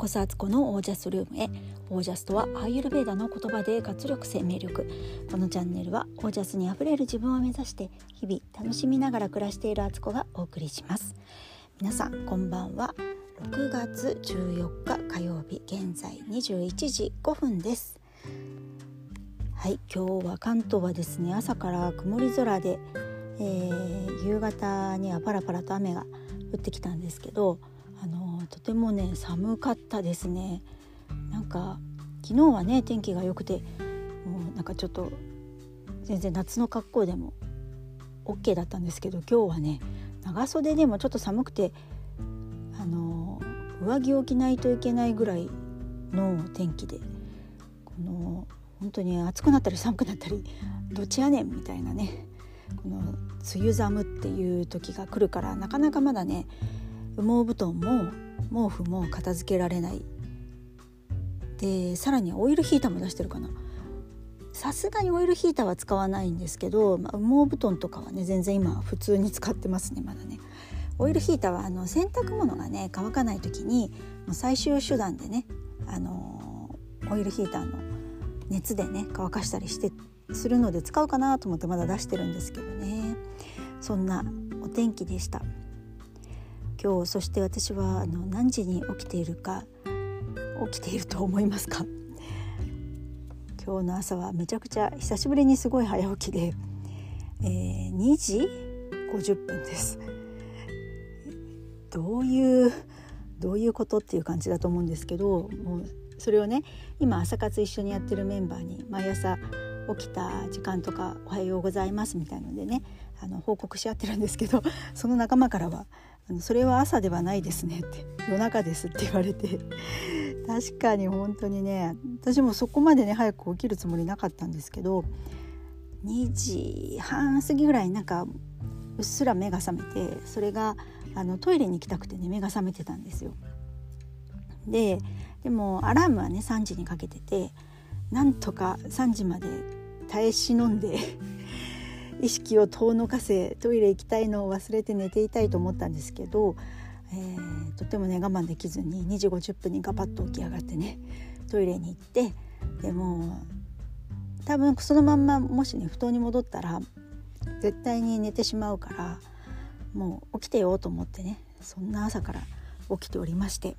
こそアツコのオージャスルームへ。オージャスとはアーユルベーダの言葉で活力生命力。このチャンネルはオージャスにあふれる自分を目指して日々楽しみながら暮らしているアツコがお送りします。皆さんこんばんは。6月14日火曜日現在21時5分です。はい今日は関東はですね朝から曇り空で、えー、夕方にはパラパラと雨が降ってきたんですけどとてもね寒かったですね。なんか昨日はね天気が良くてもうなんかちょっと全然夏の格好でも OK だったんですけど今日はね長袖でもちょっと寒くてあの上着を着ないといけないぐらいの天気でこの本当に暑くなったり寒くなったりどっちやねんみたいなねこの梅雨寒っていう時が来るからなかなかまだね羽毛布団も毛布も片付けられない。でさらにオイルヒーターも出してるかな。さすがにオイルヒーターは使わないんですけど、まあ、羽毛布団とかはね全然今普通に使ってますねまだね。オイルヒーターはあの洗濯物がね乾かない時にもう最終手段でねあのオイルヒーターの熱でね乾かしたりしてするので使うかなと思ってまだ出してるんですけどね。そんなお天気でした。今日そして私はあの何時に起きているか起きていると思いますか？今日の朝はめちゃくちゃ久しぶりにすごい早起きで、えー、2時50分です。どういうどういうことっていう感じだと思うんですけどもうそれをね今朝活一緒にやってるメンバーに毎朝起きた時間とか「おはようございます」みたいのでねあの報告し合ってるんですけどその仲間からはあの「それは朝ではないですね」って「夜中です」って言われて 確かに本当にね私もそこまでね早く起きるつもりなかったんですけど2時半過ぎぐらいになんかうっすら目が覚めてそれがあのトイレに行きたくてね目が覚めてたんですよ。ででもアラームはね3時にかけててなんとか3時まで耐え忍んで意識を遠のかせトイレ行きたいのを忘れて寝ていたいと思ったんですけど、えー、とてもね我慢できずに2時50分にガパッと起き上がってねトイレに行ってでも多分そのまんまもしね布団に戻ったら絶対に寝てしまうからもう起きてようと思ってねそんな朝から起きておりまして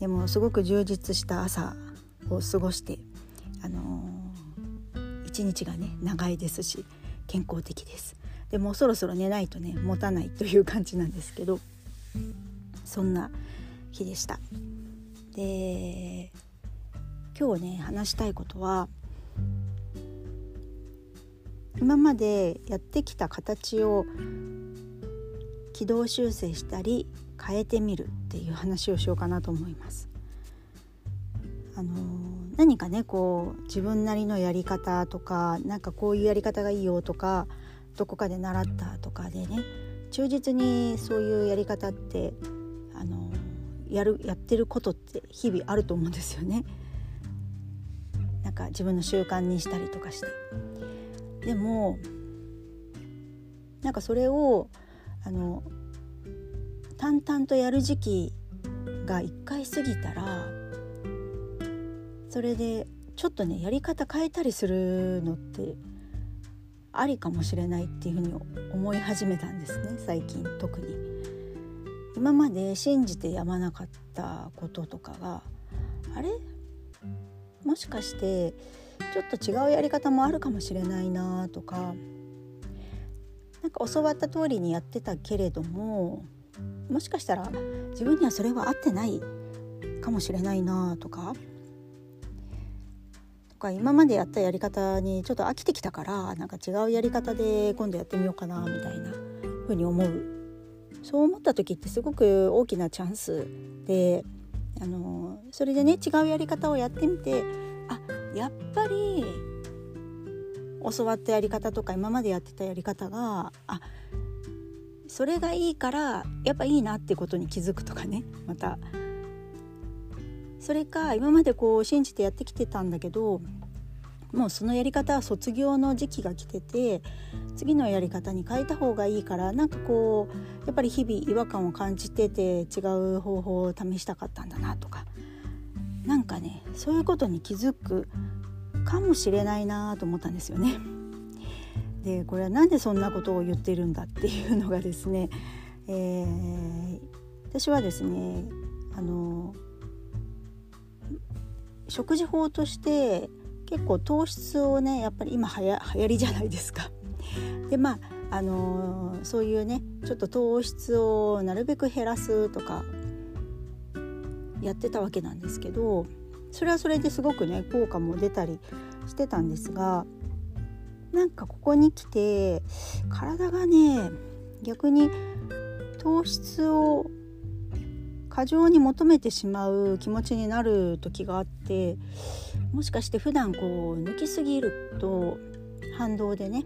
でもすごく充実した朝を過ごしてあのー、一日がね長いですし健康的ですでもそろそろ寝ないとね持たないという感じなんですけどそんな日でしたで今日ね話したいことは今までやってきた形を軌道修正したり変えてみるっていう話をしようかなと思います。あの何かねこう自分なりのやり方とかなんかこういうやり方がいいよとかどこかで習ったとかでね忠実にそういうやり方ってあのやるやってることって日々あると思うんですよね。なんか自分の習慣にしたりとかして。でもなんかそれをあの淡々とやる時期が一回過ぎたらそれでちょっとねやり方変えたりするのってありかもしれないっていうふうに思い始めたんですね最近特に。今まで信じてやまなかったこととかがあれ？もしかしてちょっと違うやり方もあるかもしれないなとかなんか教わった通りにやってたけれどももしかしたら自分にはそれは合ってないかもしれないなとかか今までやったやり方にちょっと飽きてきたからなんか違うやり方で今度やってみようかなみたいな風に思う。そう思った時ってすごく大きなチャンスであのそれでね違うやり方をやってみてあやっぱり教わったやり方とか今までやってたやり方があそれがいいからやっぱいいなってことに気づくとかねまた。それか今までこう信じてやってきてたんだけどもうそのやり方は卒業の時期が来てて次のやり方に変えた方がいいからなんかこうやっぱり日々違和感を感じてて違う方法を試したかったんだなとかなんかねそういうことに気づくかもしれないなと思ったんですよね。でこれは何でそんなことを言ってるんだっていうのがですね、えー、私はですねあの食事法として結構糖質をねやっぱり今はや流行りじゃないですか。でまああのー、そういうねちょっと糖質をなるべく減らすとかやってたわけなんですけどそれはそれですごくね効果も出たりしてたんですがなんかここに来て体がね逆に糖質を過剰に求めてしまう気持ちになる時があってもしかして普段こう抜きすぎると反動でね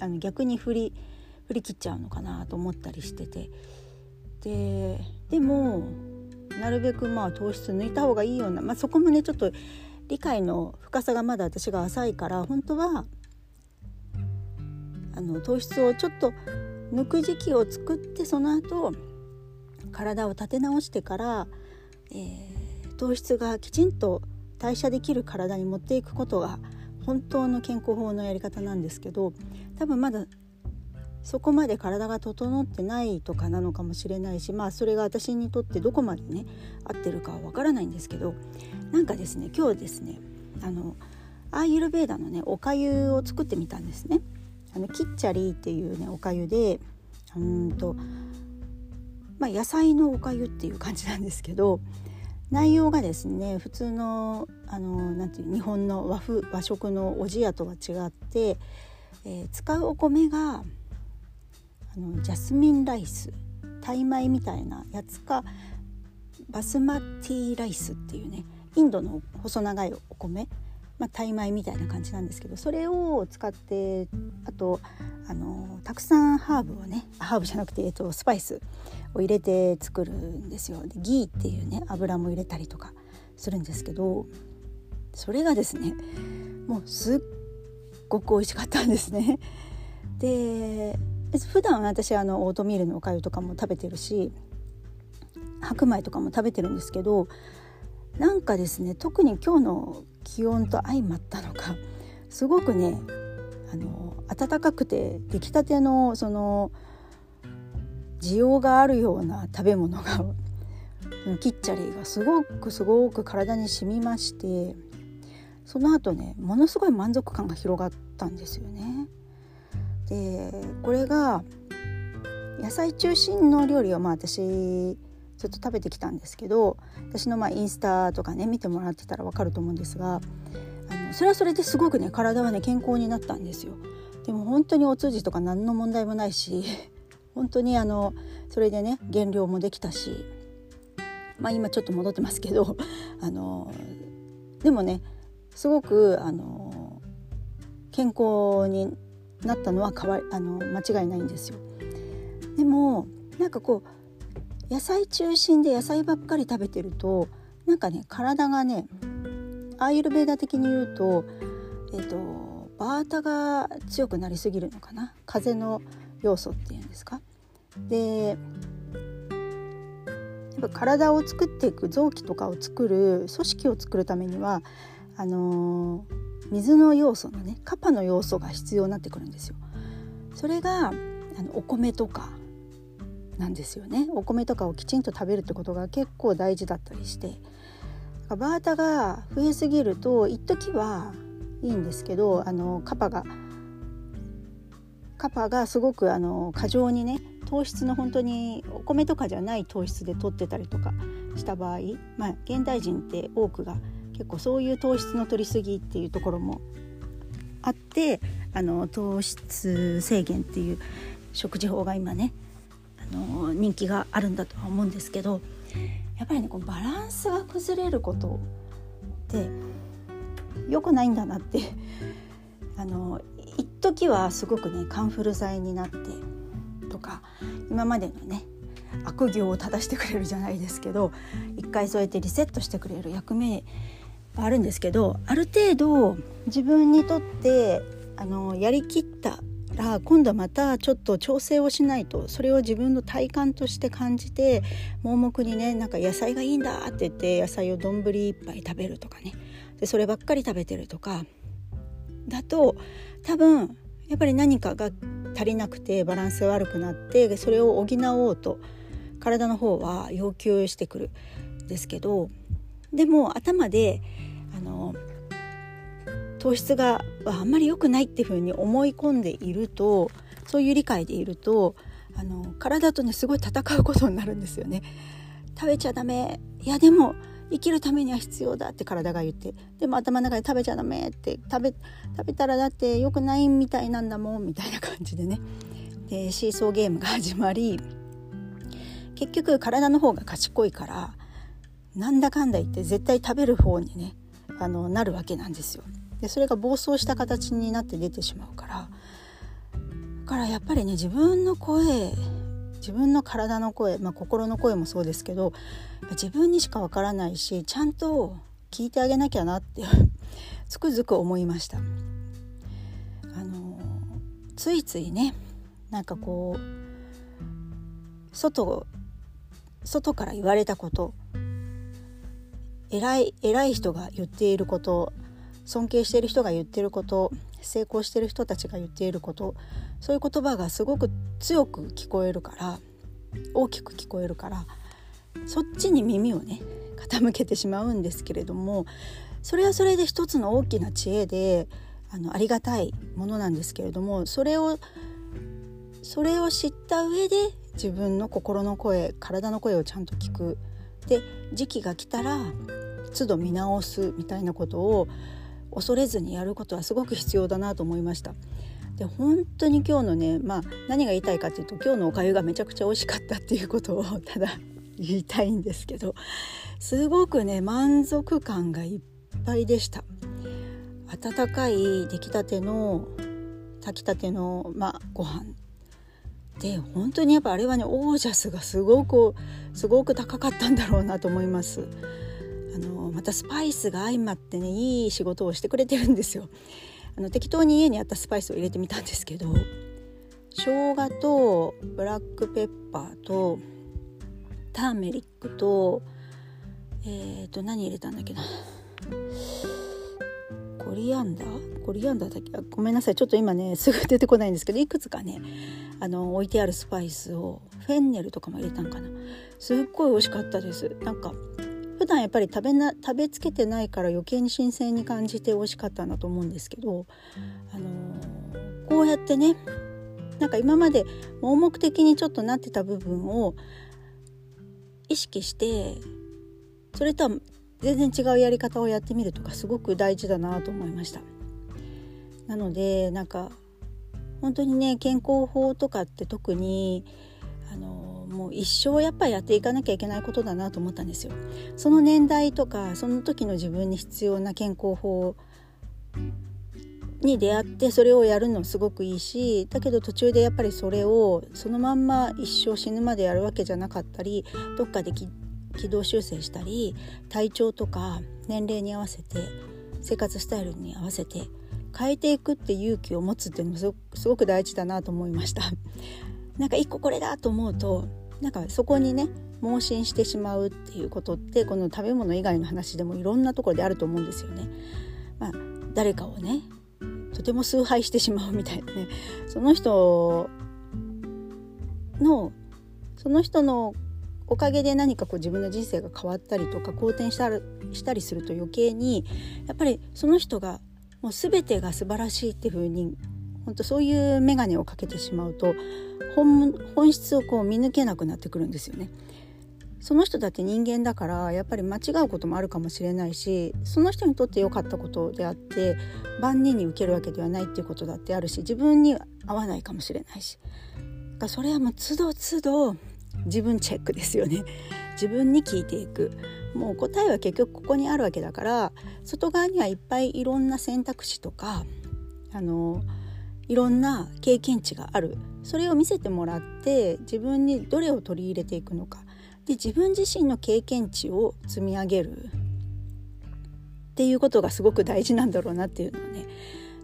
あの逆に振り振り切っちゃうのかなと思ったりしてて。ででもなるべくまあ糖質抜いた方がいいような、まあ、そこもねちょっと理解の深さがまだ私が浅いから本当はあの糖質をちょっと抜く時期を作ってその後体を立て直してから、えー、糖質がきちんと代謝できる体に持っていくことが本当の健康法のやり方なんですけど多分まだそこまで体が整ってないとかなのかもしれないしまあそれが私にとってどこまでね合ってるかはわからないんですけどなんかですね今日ですねあのアーユルベーダのねおかゆを作ってみたんですね。あのキッチャリーっていうねおかゆでうんとまあ、野菜のおかゆっていう感じなんですけど内容がですね普通のあのなんていう日本の和風和食のおじやとは違って、えー、使うお米があのジャスミンライスタイ米みたいなやつかバスマティライスっていうねインドの細長いお米まあ、タイ米みたいな感じなんですけどそれを使ってあとあのたくさんハーブをねハーブじゃなくて、えっと、スパイスを入れて作るんですよ。でギーっていうね油も入れたりとかするんですけどそれがですねもうすっごく美味しかったんですね。で普段私あのオートミールのおかゆとかも食べてるし白米とかも食べてるんですけどなんかですね特に今日の気温と相まったのかすごくねあの暖かくて出来たてのその需要があるような食べ物がキッチャリーがすごくすごく体に染みましてその後ねものすごい満足感が広がったんですよね。でこれが野菜中心の料理はまあ私ずっと食べてきたんですけど私のまインスタとかね見てもらってたら分かると思うんですがそれはそれですごくね体はね健康になったんですよ。でも本当にお通じとか何の問題もないし本当にあのそれでね減量もできたしまあ今ちょっと戻ってますけどあのでもねすごくあの健康になったのは変わあの間違いないんですよ。でもなんかこう野菜中心で野菜ばっかり食べてるとなんかね体がねアーユルベーダ的に言うとえっ、とバータが強くなりすぎるのかな？風の要素っていうんですか？でやっぱ体を作っていく臓器とかを作る組織を作るためにはあのー、水の要素のねカパの要素が必要になってくるんですよ。それがあのお米とかなんですよね。お米とかをきちんと食べるってことが結構大事だったりして。バータが増えすぎると一時はいいんですけどあのカパがカパがすごくあの過剰にね糖質の本当にお米とかじゃない糖質で取ってたりとかした場合まあ現代人って多くが結構そういう糖質の取りすぎっていうところもあってあの糖質制限っていう食事法が今ねあの人気があるんだとは思うんですけどやっぱりねこうバランスが崩れることって良くないんだなって あの一時はすごくねカンフル剤になってとか今までのね悪行を正してくれるじゃないですけど一回そうやってリセットしてくれる役目はあるんですけどある程度自分にとってあのやりきったら今度またちょっと調整をしないとそれを自分の体感として感じて盲目にねなんか野菜がいいんだって言って野菜を丼一杯食べるとかね。でそればっかり食べてるとか。だと多分やっぱり何かが足りなくてバランス悪くなってそれを補おうと体の方は要求してくるんですけどでも頭であの糖質があんまり良くないっていうふうに思い込んでいるとそういう理解でいるとあの体とねすごい戦うことになるんですよね。食べちゃダメいやでも生きるためには必要だって体が言ってでも頭の中で食べちゃダメって食べ食べたらだって良くないみたいなんだもんみたいな感じでねでシーソーゲームが始まり結局体の方が賢いからなんだかんだ言って絶対食べる方にねあのなるわけなんですよ。でそれが暴走した形になって出てしまうからだからやっぱりね自分の声自分の体の声、まあ、心の声もそうですけど自分にしかわからないしちゃんと聞いてあげなきゃなってつくづく思いました。あのついついねなんかこう外外から言われたこと偉い偉い人が言っていること尊敬している人が言ってること成功している人たちが言っていることそういう言葉がすごく強く聞こえるから大きく聞こえるからそっちに耳をね傾けてしまうんですけれどもそれはそれで一つの大きな知恵であのありがたいものなんですけれどもそれをそれを知った上で自分の心の声体の声をちゃんと聞く。で時期が来たら都度見直すみたいなことを恐れずにやることはすごく必要だなと思いました。で本当に今日のね、まあ、何が言いたいかというと今日のおかゆがめちゃくちゃ美味しかったっていうことをただ 言いたいんですけどすごくね満足感がいっぱいでした。温かい出来たての炊きたての、まあ、ご飯。で本当にやっぱあれはねオージャスがすごくすごく高かったんだろうなと思います。あのまたスパイスが相まってねいい仕事をしてくれてるんですよ。あの適当に家にあったスパイスを入れてみたんですけど生姜とブラックペッパーとターメリックとえっ、ー、と何入れたんだっけな。コリアンダー？コリアンダーだっけ？ごめんなさい。ちょっと今ねすぐ出てこないんですけどいくつかねあの置いてあるスパイスをフェンネルとかも入れたんかな。すっごい美味しかったです。なんか普段やっぱり食べな食べつけてないから余計に新鮮に感じて美味しかったんだと思うんですけど、あのー、こうやってねなんか今まで盲目的にちょっとなってた部分を意識してそれとは全然違うやり方をやってみるとかすごく大事だなと思いました。なのでなんか本当にね健康法とかって特にあのもう一生やっぱやっていかなきゃいけないことだなと思ったんですよ。その年代とかその時の自分に必要な健康法に出会ってそれをやるのすごくいいしだけど途中でやっぱりそれをそのまんま一生死ぬまでやるわけじゃなかったりどっかで軌道修正したり体調とか年齢に合わせて生活スタイルに合わせて変えていくって勇気を持つっていうのもすごく大事だなと思いました。なんか一個これだと思うとなんかそこにね盲信してしまうっていうことってこの食べ物以外の話でもいろんなところであると思うんですよね。まあ、誰かをねとても崇拝してしまうみたいなねその人のその人のおかげで何かこう自分の人生が変わったりとか好転したしたりすると余計にやっぱりその人がもう全てが素晴らしいっていうふうに本当そういう眼鏡をかけてしまうと本本質をこう見抜けなくなってくるんですよね。その人だって人間だからやっぱり間違うこともあるかもしれないしその人にとって良かったことであって万人に受けるわけではないっていうことだってあるし自分に合わないかもしれないし。だそれはもう都度都度自分チェックですよね。自分に聞いていく。もう答えは結局ここにあるわけだから外側にはいっぱいいろんな選択肢とかあのいろんな経験値がある。それを見せてもらって自分にどれを取り入れていくのか。で自分自身の経験値を積み上げる。っていうことがすごく大事なんだろうなっていうのはね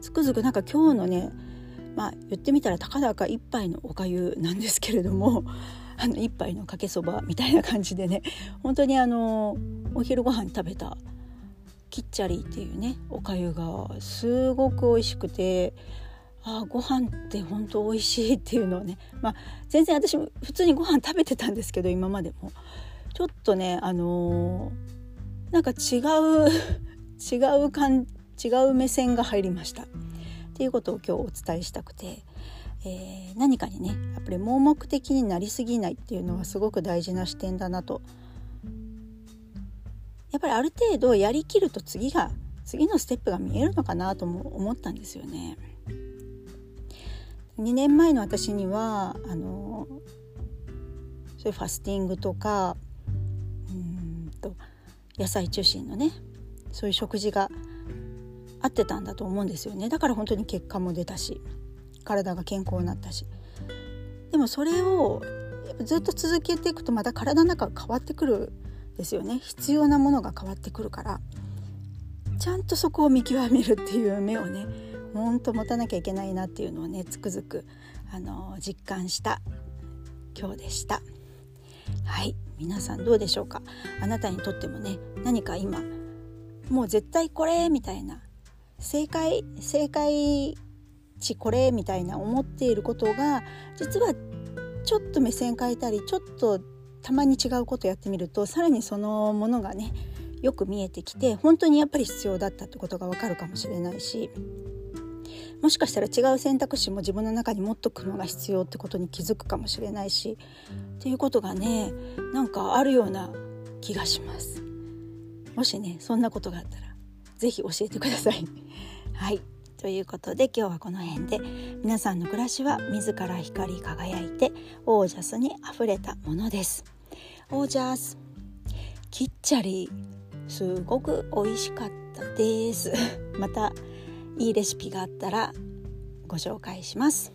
つくづくなんか今日のねまあ言ってみたらたかだか一杯のおかゆなんですけれども あの一杯のかけそばみたいな感じでね本当にあのお昼ご飯食べたキッチャリーっていうねおかゆがすごく美味しくてあご飯って本当美味しいっていうのをね まあ全然私も普通にご飯食べてたんですけど今までも。ちょっとねあのー、なんか違う 違う感違う目線が入りました。っていうことを今日お伝えしたくて、えー、何かにねやっぱり盲目的になりすぎないっていうのはすごく大事な視点だなと。やっぱりある程度やりきると次が次のステップが見えるのかなとも思ったんですよね。2年前の私にはあのそういうファスティングとかうんと野菜中心のねそういう食事が合ってたんだと思うんですよね。だから本当に結果も出たし体が健康になったし。でもそれをずっと続けていくとまた体の中が変わってくるですよね。必要なものが変わってくるからちゃんとそこを見極めるっていう目をねほんと持たなきゃいけないなっていうのをねつくづくあの実感した今日でした。はい。皆さんどうでしょうか？あなたにとってもね何か今もう絶対これみたいな正解正解値これみたいな思っていることが実はちょっと目線変えたりちょっとたまに違うことやってみるとさらにそのものがねよく見えてきて本当にやっぱり必要だったってことがわかるかもしれないしもしかしたら違う選択肢も自分の中に持っとくのが必要ってことに気づくかもしれないしっていうことがねなんかあるような気がします。もしねそんなことがあったら是非教えてください。はい。ということで今日はこの辺で皆さんの暮らしは自ら光り輝いてオージャスにあふれたものです。オージャスキッチャリすごく美味しかったです。またいいレシピがあったらご紹介します。